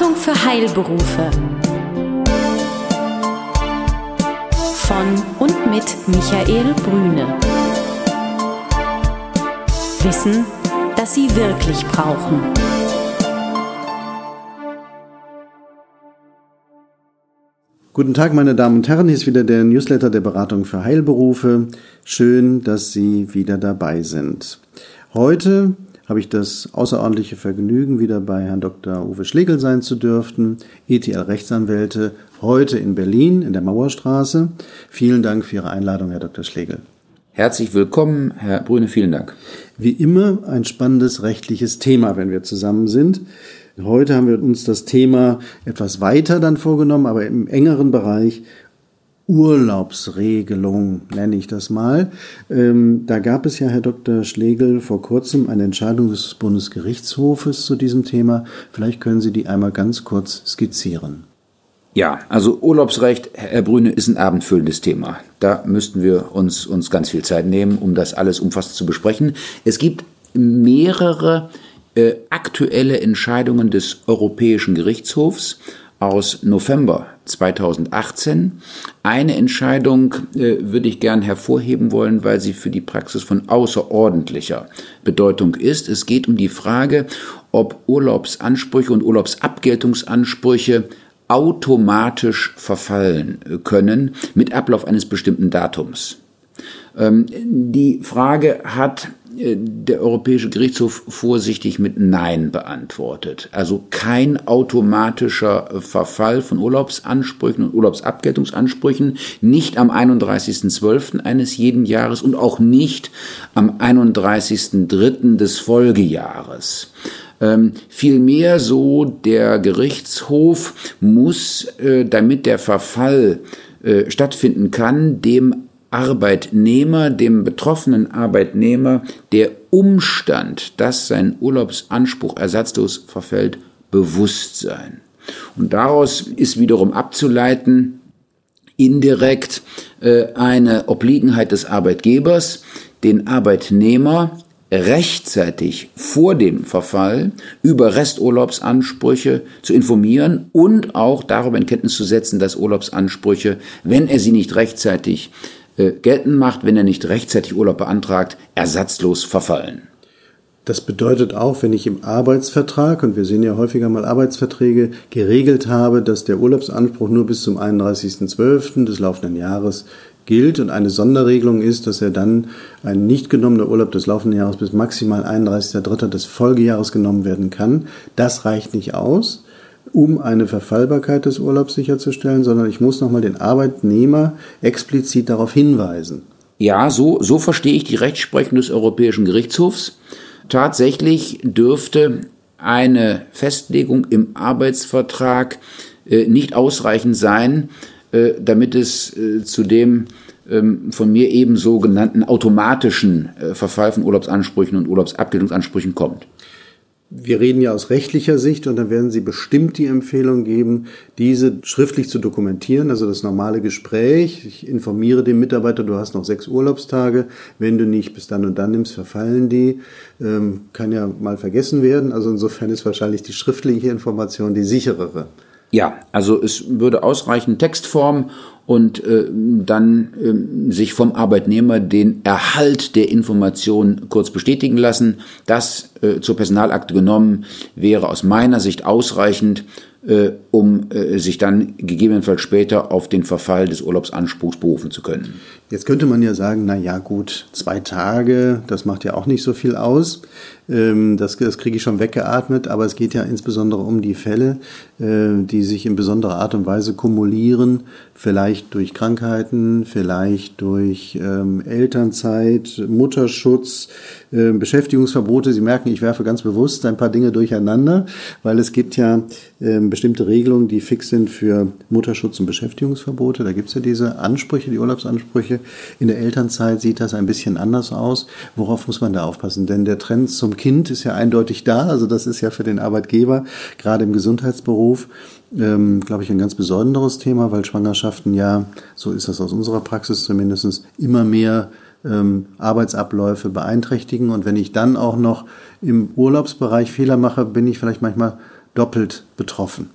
Beratung für Heilberufe. Von und mit Michael Brüne. Wissen, das Sie wirklich brauchen. Guten Tag, meine Damen und Herren. Hier ist wieder der Newsletter der Beratung für Heilberufe. Schön, dass Sie wieder dabei sind. Heute habe ich das außerordentliche Vergnügen, wieder bei Herrn Dr. Uwe Schlegel sein zu dürfen, ETL-Rechtsanwälte, heute in Berlin in der Mauerstraße. Vielen Dank für Ihre Einladung, Herr Dr. Schlegel. Herzlich willkommen, Herr Brüne, vielen Dank. Wie immer ein spannendes rechtliches Thema, wenn wir zusammen sind. Heute haben wir uns das Thema etwas weiter dann vorgenommen, aber im engeren Bereich Urlaubsregelung, nenne ich das mal. Ähm, da gab es ja, Herr Dr. Schlegel, vor kurzem eine Entscheidung des Bundesgerichtshofes zu diesem Thema. Vielleicht können Sie die einmal ganz kurz skizzieren. Ja, also Urlaubsrecht, Herr Brüne, ist ein abendfüllendes Thema. Da müssten wir uns, uns ganz viel Zeit nehmen, um das alles umfassend zu besprechen. Es gibt mehrere äh, aktuelle Entscheidungen des Europäischen Gerichtshofs aus November 2018. Eine Entscheidung äh, würde ich gern hervorheben wollen, weil sie für die Praxis von außerordentlicher Bedeutung ist. Es geht um die Frage, ob Urlaubsansprüche und Urlaubsabgeltungsansprüche automatisch verfallen können mit Ablauf eines bestimmten Datums. Ähm, die Frage hat der Europäische Gerichtshof vorsichtig mit Nein beantwortet. Also kein automatischer Verfall von Urlaubsansprüchen und Urlaubsabgeltungsansprüchen, nicht am 31.12. eines jeden Jahres und auch nicht am 31.03. des Folgejahres. Ähm, vielmehr so der Gerichtshof muss, äh, damit der Verfall äh, stattfinden kann, dem Arbeitnehmer, dem betroffenen Arbeitnehmer, der Umstand, dass sein Urlaubsanspruch ersatzlos verfällt, bewusst sein. Und daraus ist wiederum abzuleiten, indirekt äh, eine Obliegenheit des Arbeitgebers, den Arbeitnehmer rechtzeitig vor dem Verfall über Resturlaubsansprüche zu informieren und auch darüber in Kenntnis zu setzen, dass Urlaubsansprüche, wenn er sie nicht rechtzeitig äh, geltend macht, wenn er nicht rechtzeitig Urlaub beantragt, ersatzlos verfallen. Das bedeutet auch, wenn ich im Arbeitsvertrag, und wir sehen ja häufiger mal Arbeitsverträge, geregelt habe, dass der Urlaubsanspruch nur bis zum 31.12. des laufenden Jahres gilt und eine Sonderregelung ist, dass er dann ein nicht genommener Urlaub des laufenden Jahres bis maximal 31.03. des Folgejahres genommen werden kann. Das reicht nicht aus um eine Verfallbarkeit des Urlaubs sicherzustellen, sondern ich muss nochmal den Arbeitnehmer explizit darauf hinweisen. Ja, so, so verstehe ich die Rechtsprechung des Europäischen Gerichtshofs. Tatsächlich dürfte eine Festlegung im Arbeitsvertrag äh, nicht ausreichend sein, äh, damit es äh, zu dem ähm, von mir eben so genannten automatischen äh, Verfall von Urlaubsansprüchen und Urlaubsabgeltungsansprüchen kommt. Wir reden ja aus rechtlicher Sicht und dann werden Sie bestimmt die Empfehlung geben, diese schriftlich zu dokumentieren, also das normale Gespräch. Ich informiere den Mitarbeiter, du hast noch sechs Urlaubstage. Wenn du nicht bis dann und dann nimmst, verfallen die. Ähm, kann ja mal vergessen werden. Also insofern ist wahrscheinlich die schriftliche Information die sicherere. Ja, also es würde ausreichen Textform und äh, dann äh, sich vom Arbeitnehmer den Erhalt der Information kurz bestätigen lassen. Das äh, zur Personalakte genommen wäre aus meiner Sicht ausreichend, äh, um äh, sich dann gegebenenfalls später auf den Verfall des Urlaubsanspruchs berufen zu können. Jetzt könnte man ja sagen, na ja, gut, zwei Tage, das macht ja auch nicht so viel aus. Ähm, das, das kriege ich schon weggeatmet, aber es geht ja insbesondere um die Fälle, äh, die sich in besonderer Art und Weise kumulieren, vielleicht durch Krankheiten, vielleicht durch ähm, Elternzeit, Mutterschutz, äh, Beschäftigungsverbote. Sie merken, ich werfe ganz bewusst ein paar Dinge durcheinander, weil es gibt ja bestimmte Regelungen, die fix sind für Mutterschutz und Beschäftigungsverbote. Da gibt es ja diese Ansprüche, die Urlaubsansprüche. In der Elternzeit sieht das ein bisschen anders aus. Worauf muss man da aufpassen? Denn der Trend zum Kind ist ja eindeutig da. Also das ist ja für den Arbeitgeber, gerade im Gesundheitsberuf, ähm, glaube ich, ein ganz besonderes Thema, weil Schwangerschaften ja, so ist das aus unserer Praxis zumindest, immer mehr ähm, Arbeitsabläufe beeinträchtigen. Und wenn ich dann auch noch im Urlaubsbereich Fehler mache, bin ich vielleicht manchmal doppelt betroffen.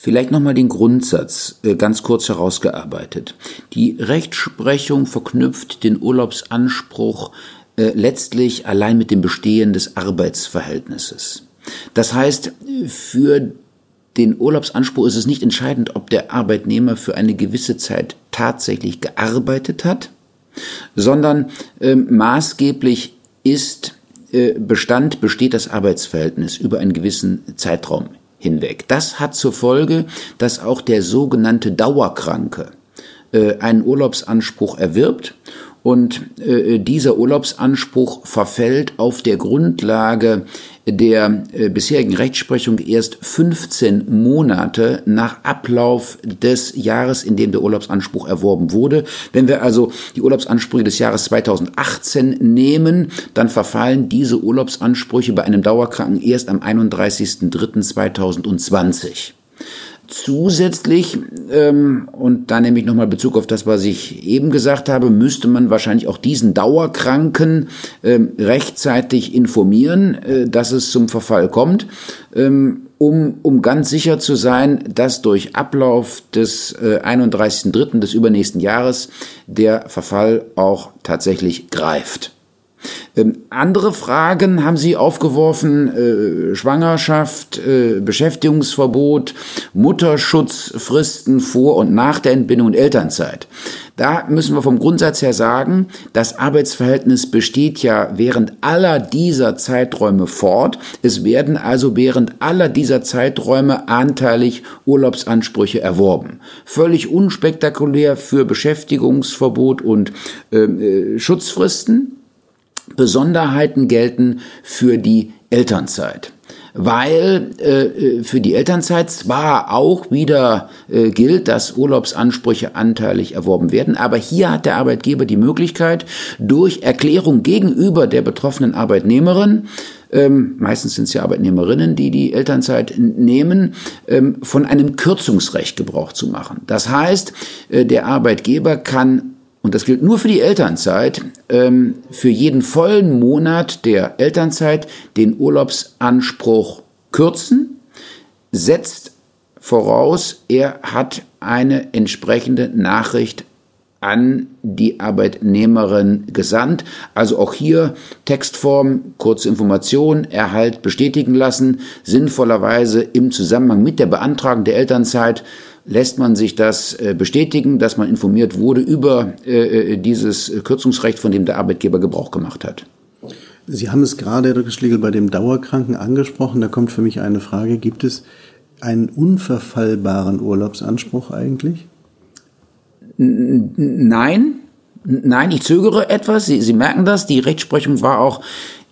Vielleicht nochmal den Grundsatz äh, ganz kurz herausgearbeitet. Die Rechtsprechung verknüpft den Urlaubsanspruch äh, letztlich allein mit dem Bestehen des Arbeitsverhältnisses. Das heißt, für den Urlaubsanspruch ist es nicht entscheidend, ob der Arbeitnehmer für eine gewisse Zeit tatsächlich gearbeitet hat, sondern äh, maßgeblich ist äh, Bestand, besteht das Arbeitsverhältnis über einen gewissen Zeitraum hinweg. Das hat zur Folge, dass auch der sogenannte Dauerkranke äh, einen Urlaubsanspruch erwirbt und äh, dieser Urlaubsanspruch verfällt auf der Grundlage der äh, bisherigen Rechtsprechung erst 15 Monate nach Ablauf des Jahres, in dem der Urlaubsanspruch erworben wurde. Wenn wir also die Urlaubsansprüche des Jahres 2018 nehmen, dann verfallen diese Urlaubsansprüche bei einem Dauerkranken erst am 31.03.2020. Zusätzlich, ähm, und da nehme ich nochmal Bezug auf das, was ich eben gesagt habe, müsste man wahrscheinlich auch diesen Dauerkranken ähm, rechtzeitig informieren, äh, dass es zum Verfall kommt, ähm, um, um ganz sicher zu sein, dass durch Ablauf des äh, 31.03. des übernächsten Jahres der Verfall auch tatsächlich greift. Ähm, andere Fragen haben Sie aufgeworfen, äh, Schwangerschaft, äh, Beschäftigungsverbot, Mutterschutzfristen vor und nach der Entbindung und Elternzeit. Da müssen wir vom Grundsatz her sagen, das Arbeitsverhältnis besteht ja während aller dieser Zeiträume fort. Es werden also während aller dieser Zeiträume anteilig Urlaubsansprüche erworben. Völlig unspektakulär für Beschäftigungsverbot und ähm, äh, Schutzfristen. Besonderheiten gelten für die Elternzeit weil äh, für die Elternzeit zwar auch wieder äh, gilt, dass Urlaubsansprüche anteilig erworben werden, aber hier hat der Arbeitgeber die Möglichkeit, durch Erklärung gegenüber der betroffenen Arbeitnehmerin ähm, meistens sind es ja Arbeitnehmerinnen, die die Elternzeit nehmen, ähm, von einem Kürzungsrecht Gebrauch zu machen. Das heißt, äh, der Arbeitgeber kann und das gilt nur für die Elternzeit, ähm, für jeden vollen Monat der Elternzeit den Urlaubsanspruch kürzen, setzt voraus, er hat eine entsprechende Nachricht an die Arbeitnehmerin gesandt. Also auch hier Textform, kurze Information, Erhalt bestätigen lassen, sinnvollerweise im Zusammenhang mit der Beantragung der Elternzeit lässt man sich das äh, bestätigen, dass man informiert wurde über äh, äh, dieses Kürzungsrecht, von dem der Arbeitgeber Gebrauch gemacht hat. Sie haben es gerade, Herr Dr. Schlegel, bei dem Dauerkranken angesprochen. Da kommt für mich eine Frage. Gibt es einen unverfallbaren Urlaubsanspruch eigentlich? Nein, nein, ich zögere etwas. Sie, Sie merken das. Die Rechtsprechung war auch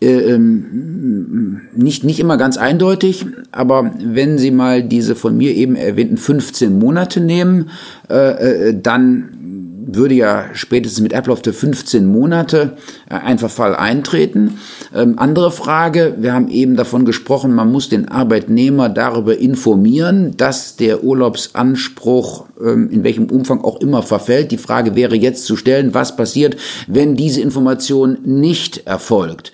nicht, nicht immer ganz eindeutig, aber wenn Sie mal diese von mir eben erwähnten 15 Monate nehmen, äh, äh, dann würde ja spätestens mit Ablauf der 15 Monate ein Verfall eintreten. Ähm, andere Frage, wir haben eben davon gesprochen, man muss den Arbeitnehmer darüber informieren, dass der Urlaubsanspruch ähm, in welchem Umfang auch immer verfällt. Die Frage wäre jetzt zu stellen, was passiert, wenn diese Information nicht erfolgt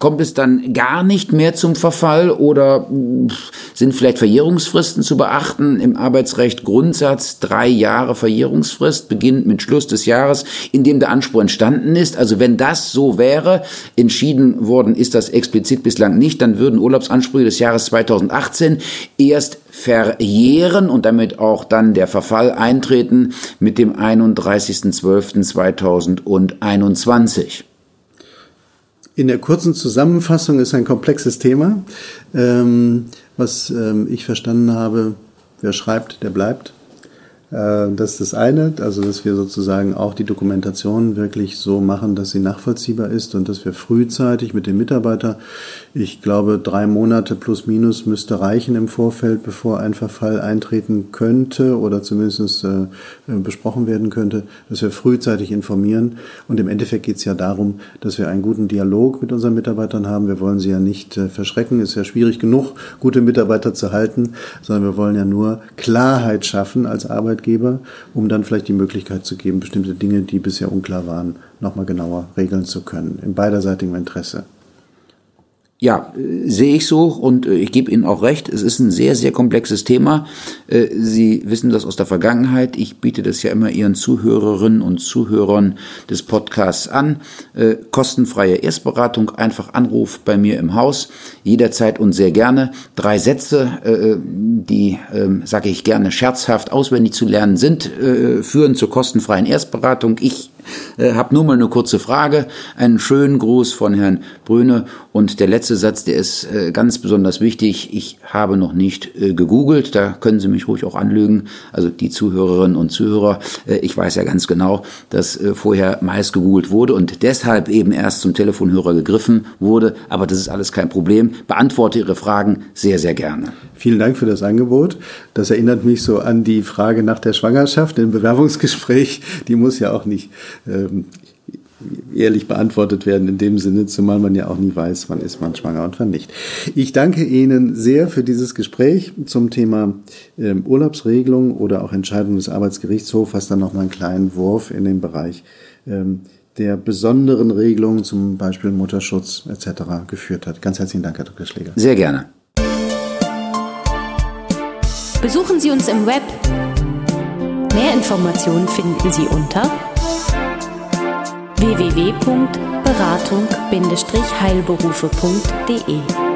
kommt es dann gar nicht mehr zum Verfall oder sind vielleicht Verjährungsfristen zu beachten? Im Arbeitsrecht Grundsatz drei Jahre Verjährungsfrist beginnt mit Schluss des Jahres, in dem der Anspruch entstanden ist. Also wenn das so wäre, entschieden worden ist das explizit bislang nicht, dann würden Urlaubsansprüche des Jahres 2018 erst verjähren und damit auch dann der Verfall eintreten mit dem 31.12.2021. In der kurzen Zusammenfassung ist ein komplexes Thema. Ähm, was ähm, ich verstanden habe, wer schreibt, der bleibt. Äh, das ist das eine, also dass wir sozusagen auch die Dokumentation wirklich so machen, dass sie nachvollziehbar ist und dass wir frühzeitig mit dem Mitarbeiter, ich glaube, drei Monate plus minus müsste reichen im Vorfeld, bevor ein Verfall eintreten könnte oder zumindest äh, besprochen werden könnte, dass wir frühzeitig informieren. Und im Endeffekt geht es ja darum, dass wir einen guten Dialog mit unseren Mitarbeitern haben. Wir wollen sie ja nicht äh, verschrecken. Ist ja schwierig genug, gute Mitarbeiter zu halten, sondern wir wollen ja nur Klarheit schaffen als Arbeit Arbeitgeber, um dann vielleicht die Möglichkeit zu geben, bestimmte Dinge, die bisher unklar waren, nochmal genauer regeln zu können, im beiderseitigen Interesse. Ja, äh, sehe ich so und äh, ich gebe Ihnen auch recht. Es ist ein sehr, sehr komplexes Thema. Äh, Sie wissen das aus der Vergangenheit. Ich biete das ja immer Ihren Zuhörerinnen und Zuhörern des Podcasts an. Kostenfreie Erstberatung, einfach Anruf bei mir im Haus, jederzeit und sehr gerne. Drei Sätze, die, ähm, sage ich gerne, scherzhaft auswendig zu lernen sind, führen zur kostenfreien Erstberatung. Ich äh, habe nur mal eine kurze Frage. Einen schönen Gruß von Herrn Brüne. Und der letzte Satz, der ist äh, ganz besonders wichtig. Ich habe noch nicht äh, gegoogelt. Da können Sie mich ruhig auch anlügen. Also die Zuhörerinnen und Zuhörer. Äh, ich weiß ja ganz genau, dass äh, vorher meist gegoogelt wurde und deshalb eben erst zum Telefonhörer gegriffen wurde. Aber das ist alles kein Problem. Beantworte Ihre Fragen sehr, sehr gerne. Vielen Dank für das Angebot. Das erinnert mich so an die Frage nach der Schwangerschaft im Bewerbungsgespräch. Die muss ja auch nicht ähm, ehrlich beantwortet werden in dem Sinne, zumal man ja auch nie weiß, wann ist man schwanger und wann nicht. Ich danke Ihnen sehr für dieses Gespräch zum Thema ähm, Urlaubsregelung oder auch Entscheidung des Arbeitsgerichtshofs, was dann noch mal einen kleinen Wurf in den Bereich ähm, der besonderen Regelungen, zum Beispiel Mutterschutz etc. geführt hat. Ganz herzlichen Dank, Herr Dr. Schläger. Sehr gerne. Besuchen Sie uns im Web. Mehr Informationen finden Sie unter www.beratung-heilberufe.de